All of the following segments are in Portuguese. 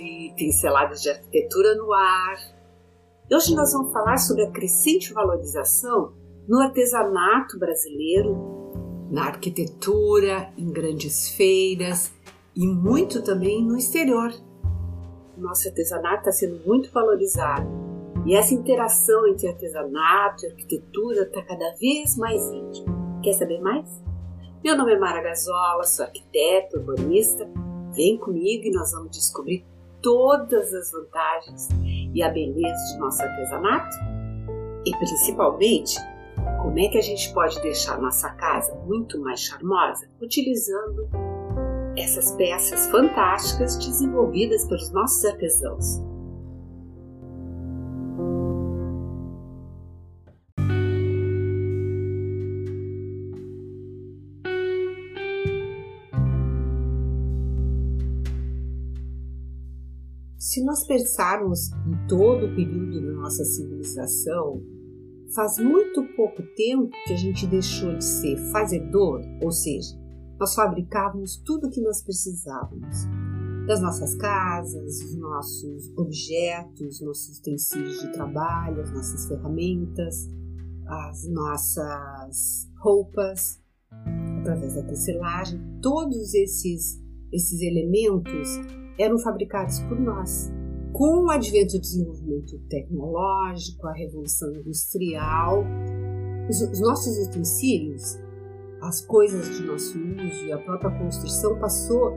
Oi, pinceladas de arquitetura no ar. Hoje nós vamos falar sobre a crescente valorização no artesanato brasileiro, na arquitetura, em grandes feiras e muito também no exterior. Nosso artesanato está sendo muito valorizado e essa interação entre artesanato e arquitetura está cada vez mais íntima. Quer saber mais? Meu nome é Mara Gazola, sou arquiteta, urbanista Vem comigo e nós vamos descobrir todas as vantagens e a beleza de nosso artesanato e principalmente como é que a gente pode deixar nossa casa muito mais charmosa utilizando essas peças fantásticas desenvolvidas pelos nossos artesãos. Se nós pensarmos em todo o período da nossa civilização, faz muito pouco tempo que a gente deixou de ser fazedor, ou seja, nós fabricávamos tudo o que nós precisávamos. Das nossas casas, os nossos objetos, nossos utensílios de trabalho, as nossas ferramentas, as nossas roupas, através da tecelagem, todos esses, esses elementos eram fabricados por nós. Com o advento do desenvolvimento tecnológico, a revolução industrial, os, os nossos utensílios, as coisas de nosso uso e a própria construção passou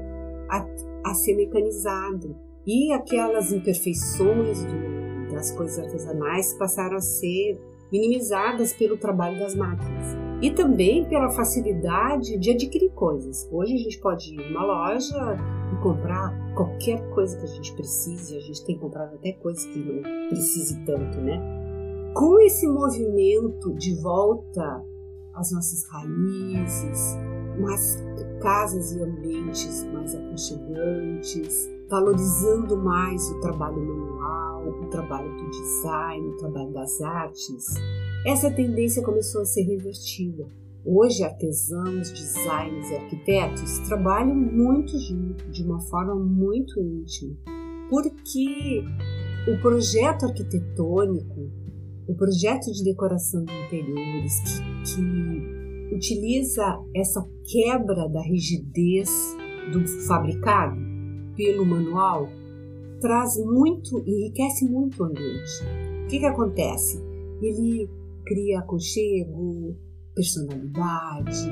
a, a ser mecanizado e aquelas imperfeições do, das coisas artesanais passaram a ser minimizadas pelo trabalho das máquinas e também pela facilidade de adquirir coisas. Hoje a gente pode ir numa loja comprar qualquer coisa que a gente precise, a gente tem comprado até coisas que não precise tanto, né? Com esse movimento de volta às nossas raízes, umas casas e ambientes mais aconchegantes, valorizando mais o trabalho manual, o trabalho do design, o trabalho das artes, essa tendência começou a ser revertida. Hoje, artesãos, designers e arquitetos trabalham muito junto, de uma forma muito íntima, porque o projeto arquitetônico, o projeto de decoração de interiores, que, que utiliza essa quebra da rigidez do fabricado pelo manual, traz muito, enriquece muito o ambiente. O que, que acontece? Ele cria aconchego, personalidade,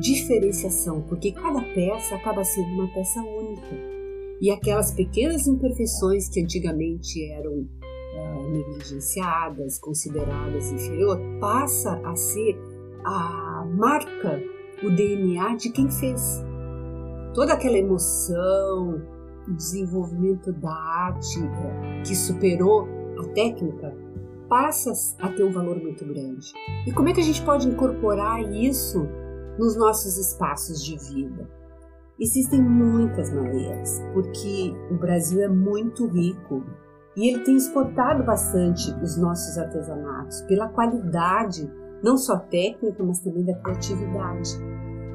diferenciação, porque cada peça acaba sendo uma peça única. E aquelas pequenas imperfeições que antigamente eram uh, negligenciadas, consideradas inferior, passa a ser a marca, o DNA de quem fez. Toda aquela emoção, o desenvolvimento da arte uh, que superou a técnica passa a ter um valor muito grande. E como é que a gente pode incorporar isso nos nossos espaços de vida? Existem muitas maneiras, porque o Brasil é muito rico e ele tem exportado bastante os nossos artesanatos pela qualidade, não só técnica, mas também da criatividade.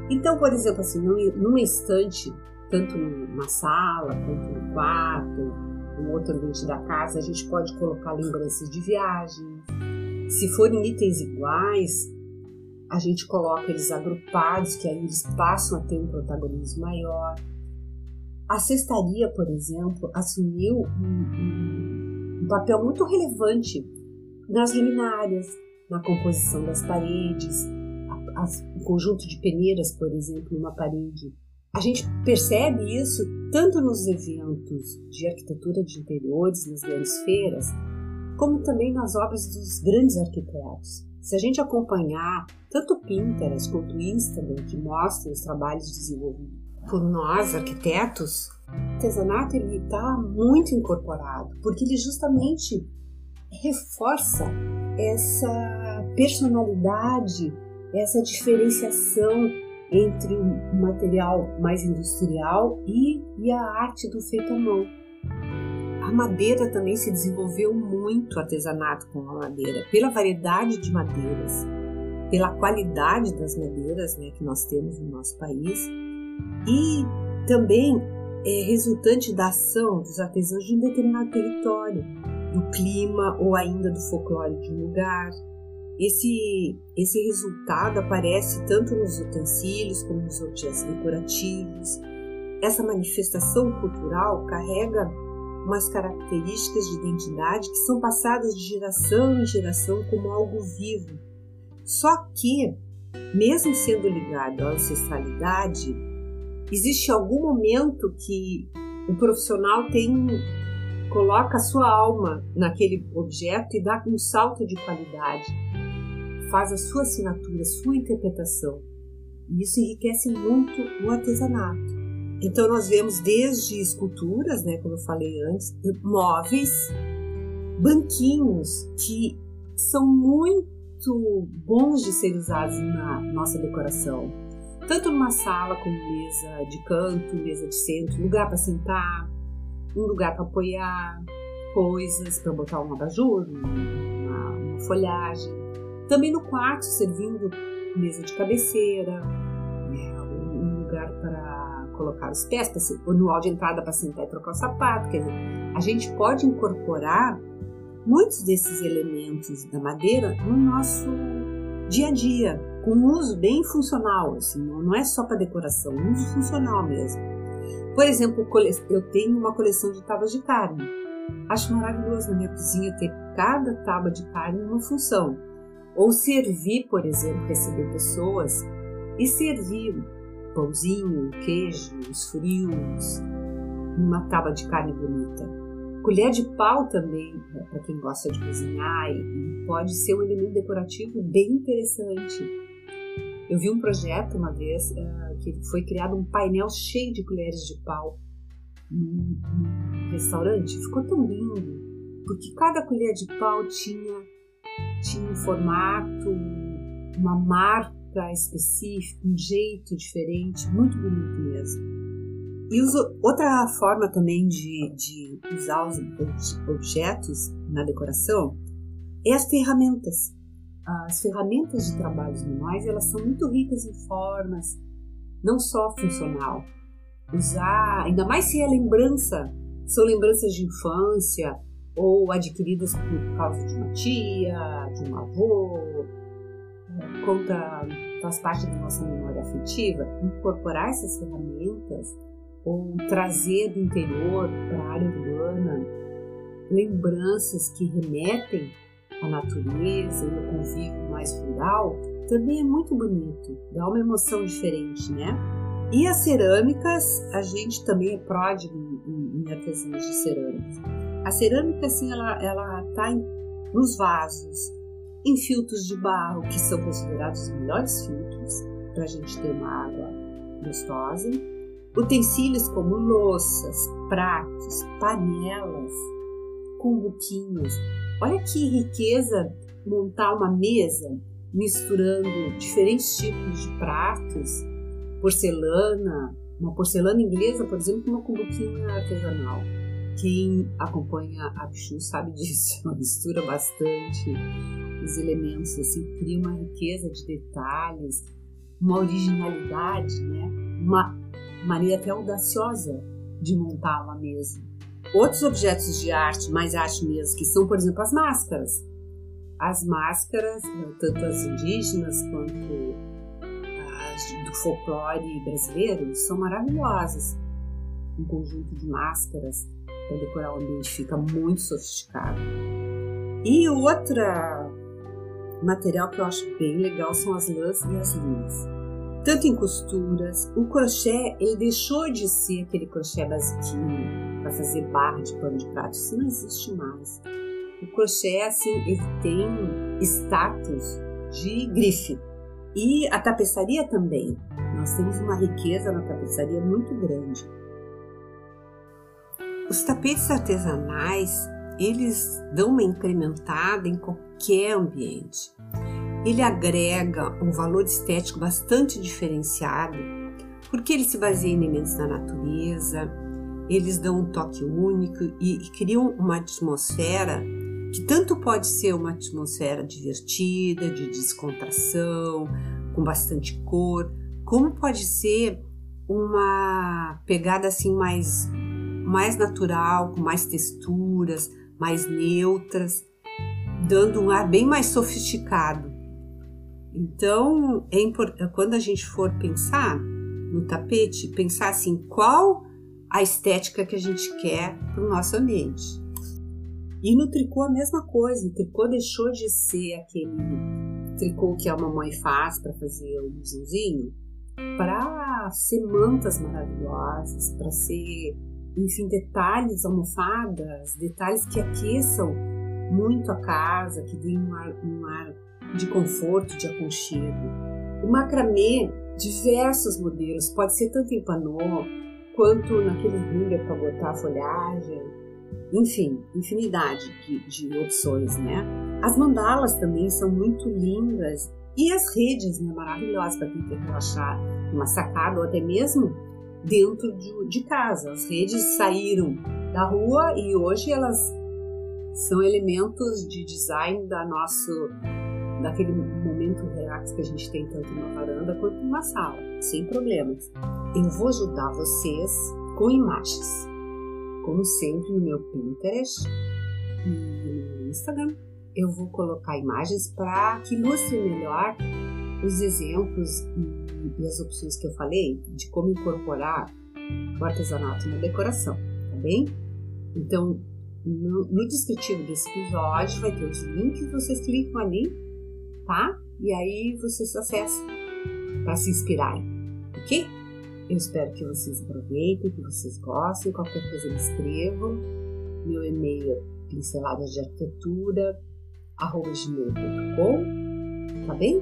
Então, por exemplo, assim, num estante, tanto numa sala quanto no quarto, um outro ambiente da casa, a gente pode colocar lembranças de viagem. Se forem itens iguais, a gente coloca eles agrupados, que aí eles passam a ter um protagonismo maior. A cestaria, por exemplo, assumiu um, um, um papel muito relevante nas luminárias, na composição das paredes, o conjunto de peneiras, por exemplo, numa parede a gente percebe isso tanto nos eventos de arquitetura de interiores, nas grandes feiras, como também nas obras dos grandes arquitetos. Se a gente acompanhar tanto Pinterest quanto Instagram, que mostram os trabalhos desenvolvidos por nós, arquitetos, o artesanato está muito incorporado, porque ele justamente reforça essa personalidade, essa diferenciação entre o material mais industrial e, e a arte do feito à mão. A madeira também se desenvolveu muito artesanato com a madeira, pela variedade de madeiras, pela qualidade das madeiras né, que nós temos no nosso país e também é resultante da ação dos artesãos de um determinado território, do clima ou ainda do folclore de um lugar. Esse, esse resultado aparece tanto nos utensílios como nos objetos decorativos. Essa manifestação cultural carrega umas características de identidade que são passadas de geração em geração como algo vivo. Só que, mesmo sendo ligado à ancestralidade, existe algum momento que o profissional tem coloca a sua alma naquele objeto e dá um salto de qualidade, faz a sua assinatura, a sua interpretação. E isso enriquece muito o artesanato. Então nós vemos desde esculturas, né, como eu falei antes, móveis, banquinhos que são muito bons de ser usados na nossa decoração. Tanto numa sala como mesa de canto, mesa de centro, lugar para sentar, um lugar para apoiar coisas, para botar um abajur, uma, uma folhagem. Também no quarto, servindo mesa de cabeceira, né, um lugar para colocar os pés, ou no hall de entrada para sentar e trocar o sapato. Quer dizer, a gente pode incorporar muitos desses elementos da madeira no nosso dia a dia, com um uso bem funcional, assim, não é só para decoração, um uso funcional mesmo. Por exemplo, eu tenho uma coleção de tábuas de carne. Acho maravilhoso na minha cozinha ter cada tábua de carne uma função. Ou servir, por exemplo, receber pessoas e servir pãozinho, queijo, os frios, uma tábua de carne bonita. Colher de pau também, né, para quem gosta de cozinhar, e pode ser um elemento decorativo bem interessante. Eu vi um projeto uma vez uh, que foi criado um painel cheio de colheres de pau num, num restaurante. Ficou tão lindo, porque cada colher de pau tinha, tinha um formato, uma marca específico, um jeito diferente, muito bonito mesmo. E uso, outra forma também de, de usar os objetos na decoração é as ferramentas. As ferramentas de trabalhos manuais elas são muito ricas em formas, não só funcional. Usar, ainda mais se é lembrança, são lembranças de infância ou adquiridas por causa de uma tia, de um avô, conta, faz parte da nossa memória afetiva, incorporar essas ferramentas ou trazer do interior para a área urbana lembranças que remetem à natureza e ao convívio mais rural, também é muito bonito, dá uma emoção diferente, né? E as cerâmicas, a gente também é pródigo em, em artesãos de cerâmicas. A cerâmica, assim, ela, ela tá em, nos vasos, em filtros de barro, que são considerados os melhores filtros para a gente ter uma água gostosa, utensílios como louças, pratos, panelas, cumbuquinhos. Olha que riqueza montar uma mesa misturando diferentes tipos de pratos, porcelana, uma porcelana inglesa, por exemplo, com uma cumbuquinha artesanal. Quem acompanha a Pichu sabe disso, ela mistura bastante os elementos, assim, cria uma riqueza de detalhes, uma originalidade, né? Uma maneira até audaciosa de montar uma mesa. Outros objetos de arte, mais arte mesmo, que são, por exemplo, as máscaras. As máscaras, né, tanto as indígenas quanto as do folclore brasileiro, são maravilhosas. Um conjunto de máscaras para decorar o ambiente fica muito sofisticado. E outra material que eu acho bem legal são as lãs e as linhas. Tanto em costuras, o crochê ele deixou de ser aquele crochê basiquinho para fazer barra de pano de prato, isso não existe mais. O crochê assim ele tem status de grife e a tapeçaria também. Nós temos uma riqueza na tapeçaria muito grande. Os tapetes artesanais eles dão uma incrementada em qualquer ambiente. Ele agrega um valor estético bastante diferenciado, porque ele se baseia em elementos da natureza, eles dão um toque único e, e criam uma atmosfera que tanto pode ser uma atmosfera divertida, de descontração, com bastante cor, como pode ser uma pegada assim mais mais natural, com mais texturas, mais neutras, dando um ar bem mais sofisticado. Então, é quando a gente for pensar no tapete, pensar assim, qual a estética que a gente quer para o nosso ambiente. E no tricô a mesma coisa, o tricô deixou de ser aquele tricô que a mamãe faz para fazer o blusãozinho, para ser mantas maravilhosas, para ser, enfim, detalhes, almofadas, detalhes que aqueçam muito a casa, que deem um ar, um ar de conforto, de aconchego. O macramê, diversos modelos, pode ser tanto em panô quanto naquele hanger para botar folhagem, enfim, infinidade de, de opções, né? As mandalas também são muito lindas e as redes, né, maravilhosas para quem quer relaxar numa sacada ou até mesmo dentro de, de casa. As redes saíram da rua e hoje elas são elementos de design da nosso daquele momento relax que a gente tem tanto na varanda quanto numa sala, sem problemas. Eu vou ajudar vocês com imagens, como sempre no meu Pinterest e no Instagram. Eu vou colocar imagens para que ilustrem melhor os exemplos e, as opções que eu falei de como incorporar o artesanato na decoração, tá bem? Então, no, no descritivo desse episódio vai ter os links, vocês clicam ali tá? E aí vocês acessam para se inspirarem, ok? Eu espero que vocês aproveitem, que vocês gostem. Qualquer coisa me escrevam. Meu e-mail é pinceladas gmail.com, tá bem?